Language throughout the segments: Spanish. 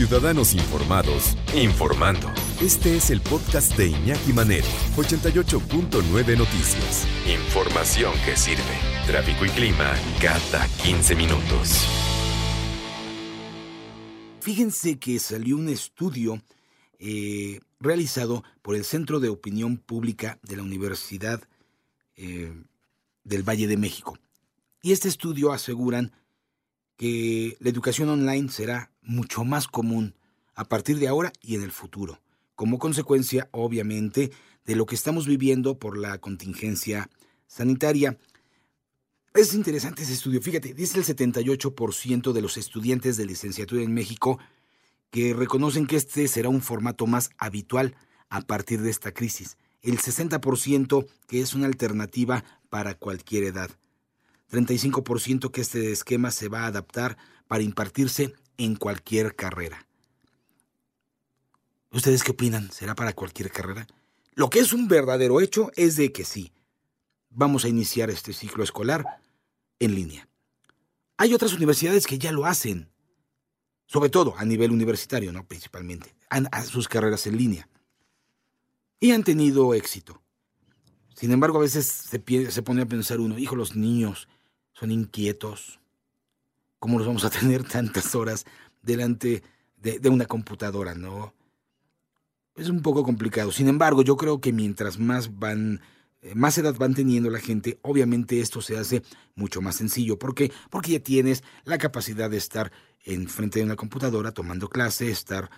Ciudadanos Informados, informando. Este es el podcast de Iñaki Manero, 88.9 Noticias. Información que sirve. Tráfico y clima cada 15 minutos. Fíjense que salió un estudio eh, realizado por el Centro de Opinión Pública de la Universidad eh, del Valle de México. Y este estudio aseguran que la educación online será mucho más común a partir de ahora y en el futuro, como consecuencia, obviamente, de lo que estamos viviendo por la contingencia sanitaria. Es interesante ese estudio. Fíjate, dice el 78% de los estudiantes de licenciatura en México que reconocen que este será un formato más habitual a partir de esta crisis. El 60% que es una alternativa para cualquier edad. 35% que este esquema se va a adaptar para impartirse en cualquier carrera. ¿Ustedes qué opinan? ¿Será para cualquier carrera? Lo que es un verdadero hecho es de que sí. Vamos a iniciar este ciclo escolar en línea. Hay otras universidades que ya lo hacen, sobre todo a nivel universitario, ¿no? Principalmente, han, sus carreras en línea. Y han tenido éxito. Sin embargo, a veces se, se pone a pensar uno, hijo, los niños son inquietos. ¿Cómo los vamos a tener tantas horas delante de, una computadora, no? Es un poco complicado. Sin embargo, yo creo que mientras más van eh, más edad van teniendo la gente, obviamente esto se hace mucho más sencillo. ¿Por qué? Porque ya tienes la capacidad de estar en frente de una computadora tomando clase, estar...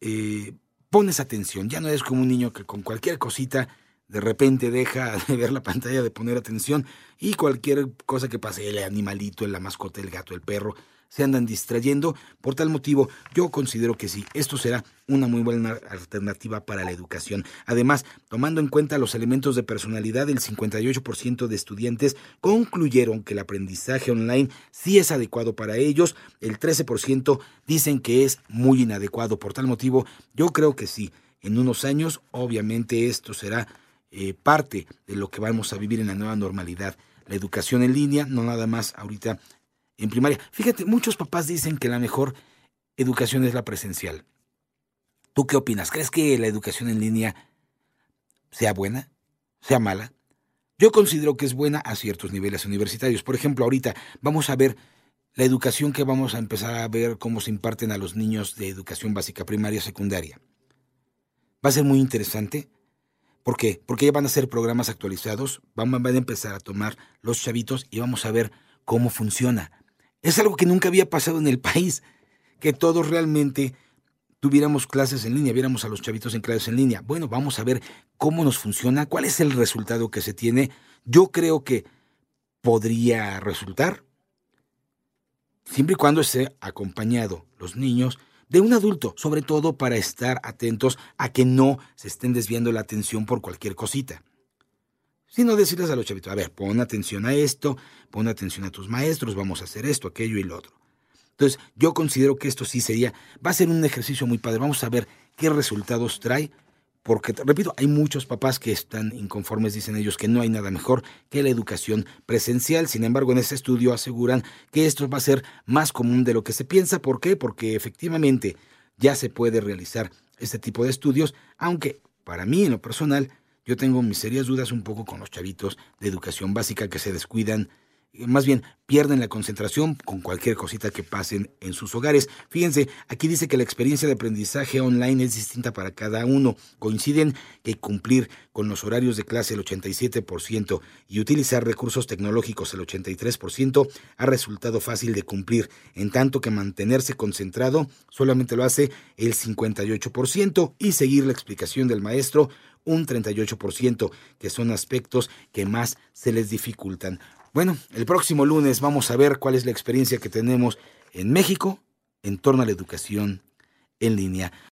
Eh, pones atención, ya no eres como un niño que con cualquier cosita de repente deja de ver la pantalla, de poner atención y cualquier cosa que pase, el animalito, la mascota, el gato, el perro, se andan distrayendo. Por tal motivo, yo considero que sí, esto será una muy buena alternativa para la educación. Además, tomando en cuenta los elementos de personalidad, el 58% de estudiantes concluyeron que el aprendizaje online sí es adecuado para ellos, el 13% dicen que es muy inadecuado. Por tal motivo, yo creo que sí. En unos años, obviamente, esto será eh, parte de lo que vamos a vivir en la nueva normalidad. La educación en línea, no nada más ahorita en primaria. Fíjate, muchos papás dicen que la mejor educación es la presencial. ¿Tú qué opinas? ¿Crees que la educación en línea sea buena? ¿Sea mala? Yo considero que es buena a ciertos niveles universitarios. Por ejemplo, ahorita vamos a ver la educación que vamos a empezar a ver cómo se imparten a los niños de educación básica, primaria, secundaria. Va a ser muy interesante. ¿Por qué? Porque ya van a ser programas actualizados, van, a empezar a tomar los chavitos y vamos a ver cómo funciona. Es algo que nunca había pasado en el país, que todos realmente tuviéramos clases en línea, viéramos a los chavitos en clases en línea. Bueno, vamos a ver cómo nos funciona, cuál es el resultado que se tiene. Yo creo que podría resultar, siempre y cuando esté acompañado los niños de un adulto, sobre todo para estar atentos a que no se estén desviando la atención por cualquier cosita sino decirles a los chavitos, a ver, pon atención a esto, pon atención a tus maestros, vamos a hacer esto, aquello y lo otro. Entonces, yo considero que esto sí sería, va a ser un ejercicio muy padre, vamos a ver qué resultados trae, porque, repito, hay muchos papás que están inconformes, dicen ellos que no hay nada mejor que la educación presencial, sin embargo, en ese estudio aseguran que esto va a ser más común de lo que se piensa, ¿por qué? Porque efectivamente ya se puede realizar este tipo de estudios, aunque para mí en lo personal yo tengo mis serias dudas un poco con los chavitos de educación básica que se descuidan, más bien pierden la concentración con cualquier cosita que pasen en sus hogares. Fíjense, aquí dice que la experiencia de aprendizaje online es distinta para cada uno. Coinciden que cumplir con los horarios de clase el 87% y utilizar recursos tecnológicos el 83% ha resultado fácil de cumplir, en tanto que mantenerse concentrado solamente lo hace el 58% y seguir la explicación del maestro un 38%, que son aspectos que más se les dificultan. Bueno, el próximo lunes vamos a ver cuál es la experiencia que tenemos en México en torno a la educación en línea.